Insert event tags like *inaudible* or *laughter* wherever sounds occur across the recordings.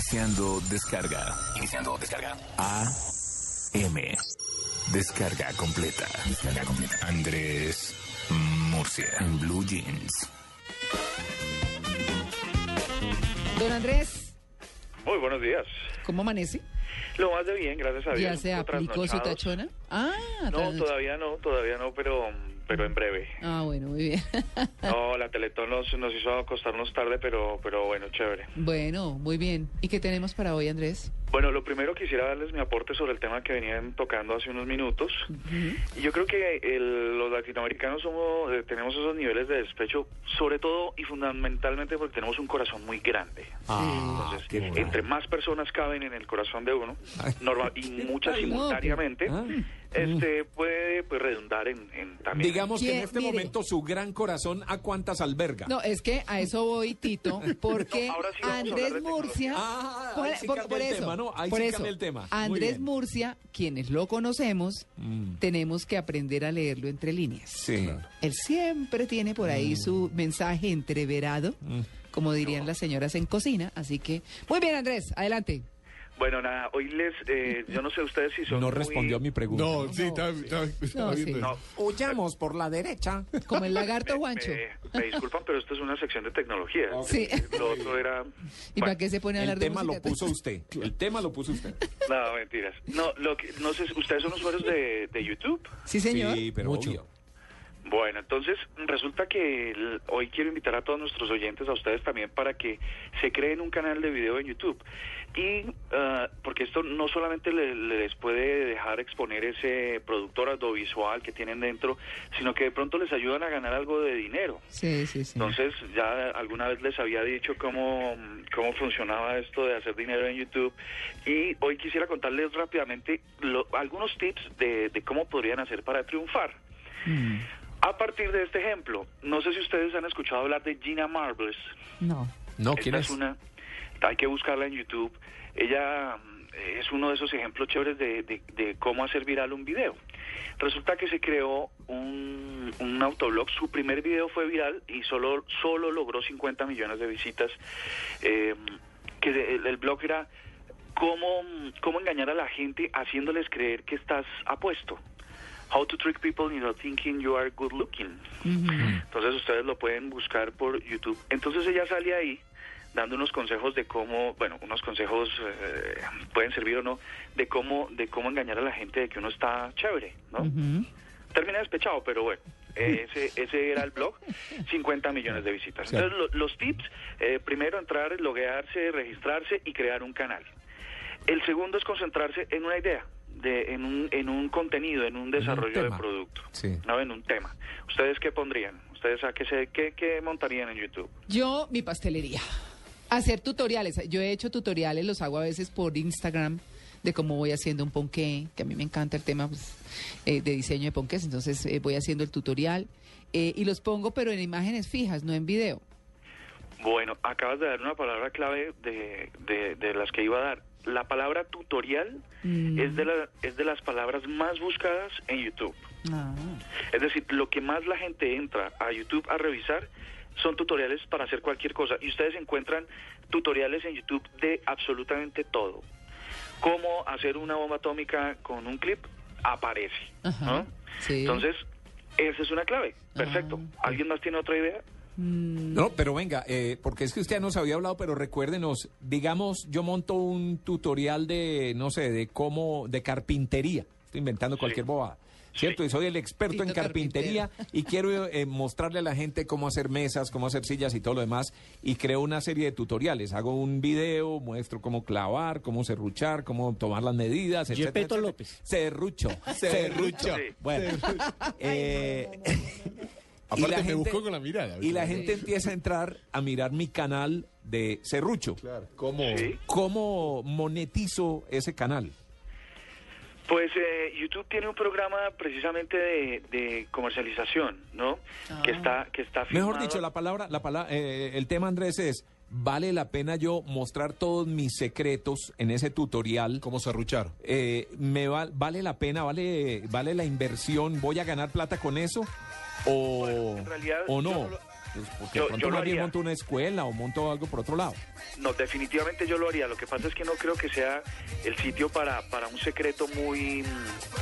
Iniciando descarga. Iniciando descarga. A. M. Descarga completa. Descarga completa. Andrés Murcia. En Blue Jeans. Don Andrés, Muy buenos días. ¿cómo amanece? Lo más de bien, gracias a Dios. ¿Ya se aplicó su tachona? Ah, No, todavía no, todavía no, pero, pero en breve. Ah, bueno, muy bien. *laughs* No, la Teletón nos, nos hizo acostarnos tarde, pero, pero bueno, chévere. bueno, muy bien. ¿Y qué tenemos para hoy, Andrés? Bueno, lo primero quisiera darles mi aporte sobre el tema que venían tocando hace unos minutos. Y yo creo que el- los latinoamericanos somos, eh, tenemos esos niveles de despecho, sobre todo y fundamentalmente porque tenemos un corazón muy grande. Ah, Entonces, entre más personas caben en el corazón de uno, normal, y muchas simultáneamente, Ah. este puede pues, redundar en, en también. Digamos que en este Mire. momento su gran corazón a cuántas alberga. No, es que a eso voy, Tito, *laughs* porque No, ahora sí Andrés Murcia... Ah, por, ahí sí por- eso, tema, ¿no? Ahí por sí eso, cambia el tema. Andrés. Murcia, quienes lo conocemos, Mm. tenemos que aprender a leerlo entre líneas. Sí. Él siempre tiene por ahí su mensaje entreverado, Mm. como dirían las señoras en cocina. Así que, muy bien, Andrés, adelante. Bueno, nada, hoy les, eh, yo no sé ustedes si son No muy- respondió a mi pregunta. No, sí, está, está- bien. sí. No, Huyamos por la derecha. Como el lagarto *laughs* Juancho. me, me disculpan, pero esto es una sección de tecnología. Sí. Lo otro era... ¿Y para qué se pone a hablar El de tema música? lo puso usted. El tema lo puso usted. No, mentiras. No, lo que, no sé, ¿ustedes son usuarios de, de YouTube? Sí, señor. Sí, pero Mucho. obvio. Bueno, entonces resulta que el- hoy quiero invitar a todos nuestros oyentes, a ustedes también, para que se creen un canal de video en YouTube. Y ah, porque esto no solamente le- les puede dejar exponer ese productor audiovisual que tienen dentro, sino que de pronto les ayudan a ganar algo de dinero. Sí, sí, sí. Entonces, ya alguna vez les había dicho cómo, cómo funcionaba esto de hacer dinero en YouTube y hoy quisiera contarles rápidamente lo- algunos tips de, de cómo podrían hacer para triunfar. Mm, A partir de este ejemplo, no sé si ustedes han escuchado hablar de Gina Marbles. no. No, Esta ¿quién es? una, hay que buscarla en YouTube. Ella mm, es uno de esos ejemplos chéveres de, de- de cómo hacer viral un video. Resulta que se creó un, un autoblog, su primer video fue viral y solo, solo logró 50 millones de visitas. Eh, que el blog era cómo, cómo engañar a la gente haciéndoles creer que estás apuesto. How to trick people into thinking you are good looking. Entonces ustedes lo pueden buscar por YouTube. Entonces ella sale ahí dando unos consejos de cómo, bueno, unos consejos eh, pueden servir o no, de cómo, de cómo engañar a la gente de que uno está chévere, ¿no? Termina despechado, pero bueno, ese, ese era el blog, 50 millones de visitas. Entonces lo- los tips, eh, primero entrar, loguearse, registrarse y crear un canal. El segundo es concentrarse en una idea, de, en, un, en un contenido, en un desarrollo de producto, Sí. no en un tema. ¿Ustedes qué pondrían? ¿Ustedes a qué, se, qué, qué montarían en YouTube? Yo, mi pastelería. Hacer tutoriales. Yo he hecho tutoriales, los hago a veces por Instagram, de cómo voy haciendo un ponqué, que a mí me encanta el tema pues, eh, de diseño de ponqués, entonces eh, voy haciendo el tutorial eh, y los pongo, pero en imágenes fijas, no en video. Bueno, acabas de dar una palabra clave de, de, de las que iba a dar. La palabra tutorial Mm. es, de la, es de las palabras más buscadas en YouTube. Ah. Es decir, lo que más la gente entra a YouTube a revisar son tutoriales para hacer cualquier cosa. Y ustedes encuentran tutoriales en YouTube de absolutamente todo. Cómo hacer una bomba atómica con un clip, aparece. Ajá, ¿no? sí. Entonces, esa es una clave. Perfecto. Ah, ¿Alguien más tiene otra idea? Mm, No, pero venga, eh, porque es que usted ya nos había hablado, pero recuérdenos, digamos, yo monto un tutorial de, no sé, de cómo, de carpintería. Estoy inventando cualquier bobada. ¿Cierto? Sí. Y soy el experto en carpintería y quiero *laughs* eh, mostrarle a la gente cómo hacer mesas, cómo hacer sillas y todo lo demás. Y creo una serie de tutoriales. Hago un video, muestro cómo clavar, cómo serruchar, cómo tomar las medidas, etcétera. López. *laughs* Serrucho. Serrucho. Sí. Bueno. eh, y Aparte la me gente- buscó con la mirada. y la gente empieza a entrar a mirar mi canal de Serrucho. Claro, ¿cómo? Sí. ¿Cómo monetizo ese canal? Pues eh, YouTube tiene un programa precisamente de, de comercialización, ¿no? Ah. Que está que está Mejor firmado- dicho, la palabra, la palabra, eh, el tema Andrés es vale la pena yo mostrar todos mis secretos en ese tutorial. ¿Cómo serruchar? Eh, me va- vale la pena, vale, vale la inversión, voy a ganar plata con eso o, en realidad o no. lo- Pues porque yo, más bien monto una escuela o monto algo por otro lado. No, definitivamente yo lo haría. Lo que pasa es que no creo que sea el sitio para, para un secreto muy,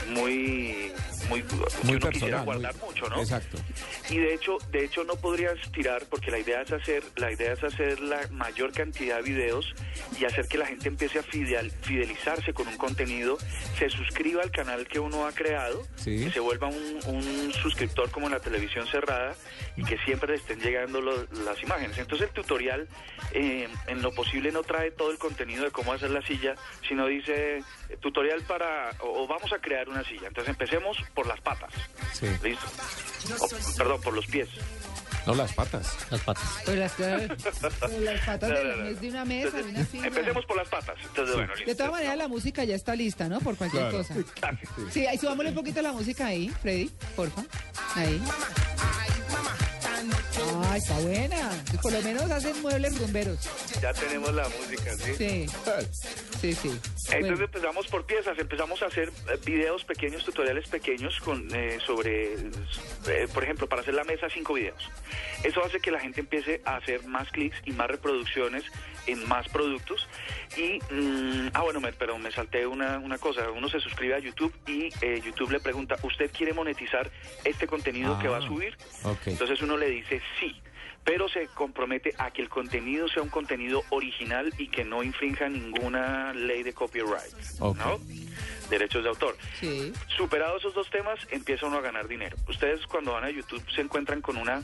muy, muy, muy personal, guardar mucho, ¿no? Exacto. Y de hecho, de hecho no podrías tirar porque la idea es hacer, la idea es hacer la mayor cantidad de videos y hacer que la gente empiece a fidelizarse con un contenido, se suscriba al canal que uno ha creado, que se vuelva un, un, suscriptor como en la televisión cerrada y que siempre le estén llegando las imágenes. Entonces el tutorial eh, en lo posible no trae todo el contenido de cómo hacer la silla, sino dice tutorial para, o, vamos a crear una silla. Entonces empecemos por las patas. ¿Listo? perdón, por los pies. No, las patas. Las patas. Pues las, las *laughs* patas de, de, una mesa, de una silla. Empecemos por las patas. Entonces, bueno, de todas maneras, la música ya está lista, ¿no? Por cualquier cosa. Sí, ahí subámosle un poquito la música ahí, Freddy, porfa. Ahí. Ay, está buena. Por lo menos hacen muebles rumberos. Ya tenemos la música, ¿sí? Sí. Sí, sí. Entonces empezamos por piezas, empezamos a hacer eh, videos pequeños, tutoriales pequeños con eh, sobre, eh, por ejemplo, para hacer la mesa, cinco videos. Eso hace que la gente empiece a hacer más clics y más reproducciones en más productos. Y, mm, ah, bueno, pero me salté una, una cosa. Uno se suscribe a YouTube y YouTube le pregunta, ¿usted quiere monetizar este contenido que va a ah, subir? Entonces uno le dice sí pero se compromete a que el contenido sea un contenido original y que no infrinja ninguna ley de copyright, ¿no? Derechos de autor. Sí. Superados esos dos temas, empieza uno a ganar dinero. Ustedes cuando van a YouTube se encuentran con una,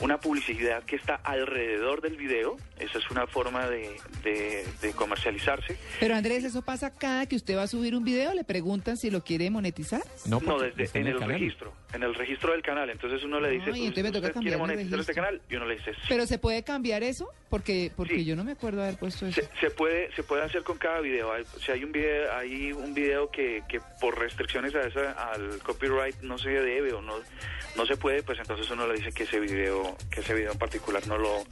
una publicidad que está alrededor del video. Esa es una forma de, de, comercializarse. Pero Andrés, ¿eso pasa cada que usted va a subir un video? ¿Le preguntan si lo quiere monetizar? No, desde en el, registro. En el registro del canal. Entonces uno le dice, ¿usted quiere monetizar este canal? Y uno le dice, ¿Pero se puede cambiar eso? Porque porque yo no me acuerdo haber puesto eso. Se, puede se puede hacer con cada video. si hay un video hay un video que, que por restricciones a esa, al copyright no se debe o no no se puede, pues entonces uno le dice que ese video que ese video en particular no lo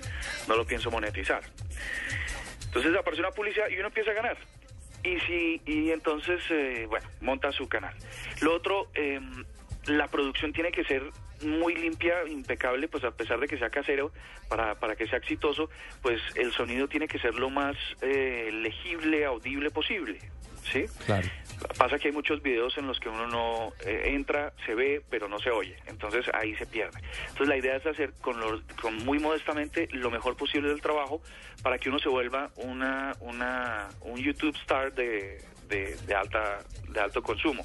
no lo pienso monetizar. Entonces aparece una publicidad y uno empieza a ganar. Y si y entonces eh, bueno monta su canal. Lo otro eh, la producción tiene que ser muy limpia, impecable, pues a pesar de que sea casero, para, para que sea exitoso, pues el sonido tiene que ser lo más eh, legible, audible posible. ¿Sí? Claro. Pasa que hay muchos videos en los que uno no eh, entra, se ve, pero no se oye. Entonces ahí se pierde. Entonces la idea es hacer con, con muy modestamente lo mejor posible del trabajo para que uno se vuelva una, una, un YouTube star de, de, de alta, de alto consumo.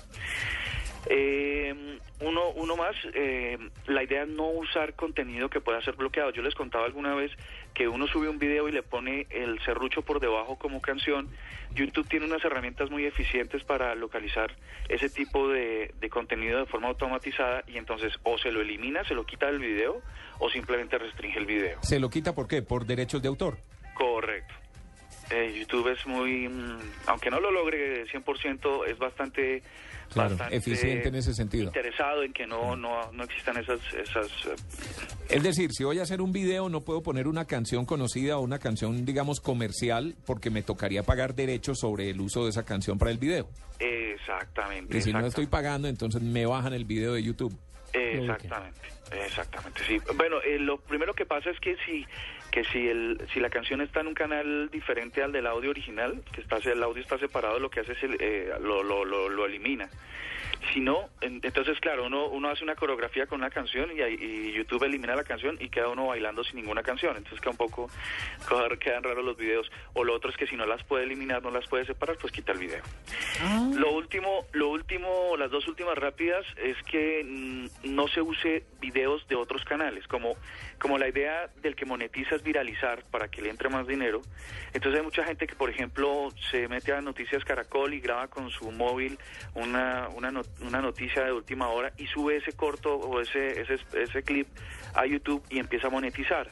Eh, uno, uno más, eh, la idea es no usar contenido que pueda ser bloqueado. Yo les contaba alguna vez que uno sube un video y le pone el serrucho por debajo como canción. YouTube tiene unas herramientas muy eficientes para localizar ese tipo de, de contenido de forma automatizada y entonces o se lo elimina, se lo quita del video o simplemente restringe el video. ¿Se lo quita por qué? ¿Por derechos de autor? Correcto. Eh, YouTube es muy, mm, aunque no lo logre 100%, es bastante claro, eficiente en ese sentido. Interesado en que no, no, no existan esas, esas... Eh, es decir, si voy a hacer un video no puedo poner una canción conocida o una canción, digamos, comercial porque me tocaría pagar derechos sobre el uso de esa canción para el video. Exactamente. Y si no estoy pagando, entonces me bajan el video de YouTube. Exactamente, exactamente, sí. Bueno, eh, lo primero que pasa es que si que si el si la canción está en un canal diferente al del audio original, que está el audio está separado, lo que hace es eh, lo, lo, lo, lo elimina. Si no, entonces, claro, uno, uno hace una coreografía con una canción y, y, YouTube elimina la canción y queda uno bailando sin ninguna canción. Entonces queda un poco, *laughs* quedan raros los videos. O lo otro es que si no las puede eliminar, no las puede separar, pues quita el video. Ah. Lo último, lo último, las dos últimas rápidas es que mm, no se use videos de otros canales. Como, como la idea del que monetiza es viralizar para que le entre más dinero. Entonces hay mucha gente que, por ejemplo, se mete a Noticias Caracol y graba con su móvil una, una una noticia de última hora y sube ese corto o ese, ese, ese clip a YouTube y empieza a monetizar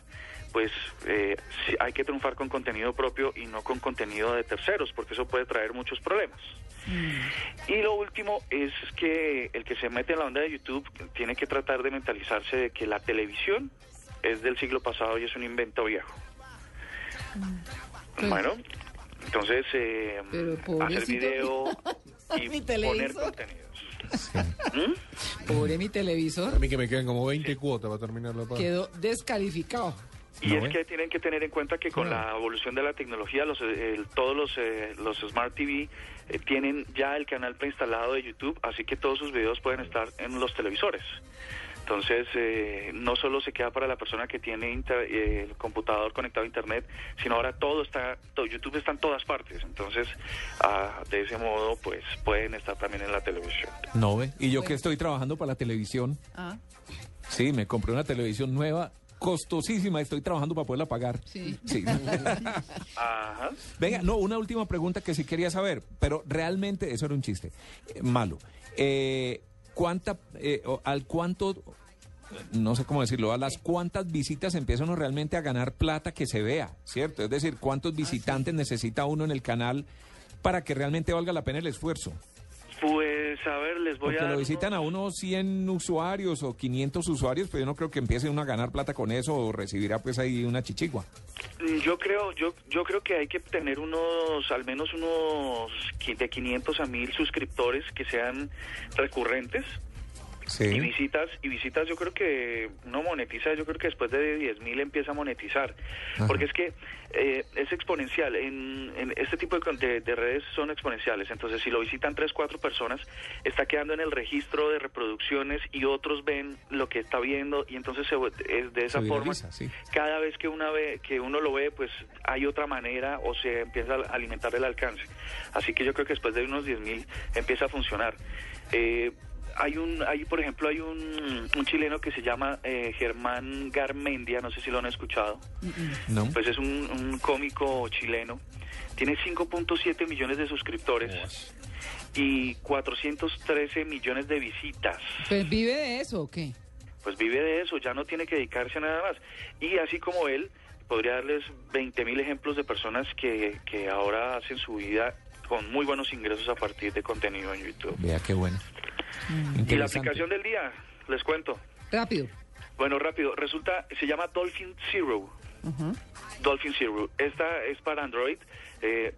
pues eh, hay que triunfar con contenido propio y no con contenido de terceros, porque eso puede traer muchos problemas. Mm. Y lo último es que el que se mete en la onda de YouTube tiene que tratar de mentalizarse de que la televisión es del siglo pasado y es un invento viejo. Mm. Bueno, entonces eh, hacer video *laughs* y poner contenido. ¿Mm? Pobre mi televisor. A mí que me quedan como 20 cuotas para terminar la paga. Quedó descalificado. Y es que tienen que tener en cuenta que con la evolución de la tecnología, los, eh, el- todos los, eh, los Smart TV eh, tienen ya el canal preinstalado de YouTube, así que todos sus videos pueden estar en los televisores. Entonces, eh, no solo se queda para la persona que tiene inter- eh, el computador conectado a Internet, sino ahora todo está, todo, YouTube está en todas partes. Entonces, ah, de ese modo, pues pueden estar también en la televisión. No ve. Y yo que estoy trabajando para la televisión, Ah, sí, me compré una televisión nueva, costosísima, estoy trabajando para poderla pagar. Sí. Sí. *laughs* Ajá. Venga, no, una última pregunta que sí quería saber, pero realmente eso era un chiste. Eh, malo. Eh, ¿Cuánta, eh, al cuánto, no sé cómo decirlo, a las cuántas visitas empieza uno realmente a ganar plata que se vea, ¿cierto? Es decir, ¿cuántos visitantes necesita uno en el canal para que realmente valga la pena el esfuerzo? Pues, a ver, les voy Porque a... lo visitan a unos- unos 100 usuarios o 500 usuarios, pues yo no creo que empiece uno a ganar plata con eso o recibirá pues ahí una chichigua. Yo creo, yo, yo creo que hay que tener unos, al menos unos de 500 a 1000 suscriptores que sean recurrentes y visitas, y visitas yo creo que uno monetiza, yo creo que después de 10.000 empieza a monetizar, Ajá. porque es que eh, es exponencial, en, en este tipo de, redes son exponenciales, entonces si lo visitan 3, 4 personas, está quedando en el registro de reproducciones y otros ven lo que está viendo y entonces se, es de esa Se forma viraliza, sí. cada vez que una ve, que uno lo ve, pues hay otra manera o se empieza a alimentar el alcance. Así que yo creo que después de unos 10.000 empieza a funcionar. Eh, hay un, hay por ejemplo, hay un, un chileno que se llama eh, Germán Garmendia, no sé si lo han escuchado. ¿No? Pues es un, un cómico chileno. Tiene 5.7 millones de suscriptores y 413 millones de visitas. Pues vive de eso, ¿o qué? Pues vive de eso, ya no tiene que dedicarse a nada más. Y así como él, podría darles 20 mil ejemplos de personas que, que ahora hacen su vida con muy buenos ingresos a partir de contenido en YouTube. Vea qué bueno. Y la Interesante. aplicación del día, les cuento. Rápido. Bueno, rápido, resulta, se llama Dolphin Zero. Dolphin Zero. Esta es para Android. eh,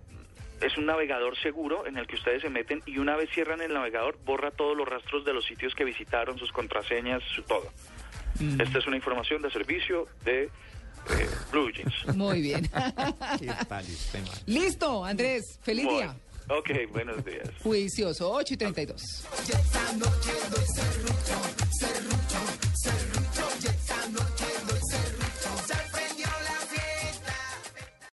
es un navegador seguro en el que ustedes se meten y una vez cierran el navegador, borra todos los rastros de los sitios que visitaron, sus contraseñas, su todo. Esta es una información de servicio de eh, Blue Jeans. Muy bien. *laughs* ¿Qué tal usted, man? Listo, Andrés. Feliz Bueno, día. Ok, buenos días. Juicioso, 8 y 32. Esta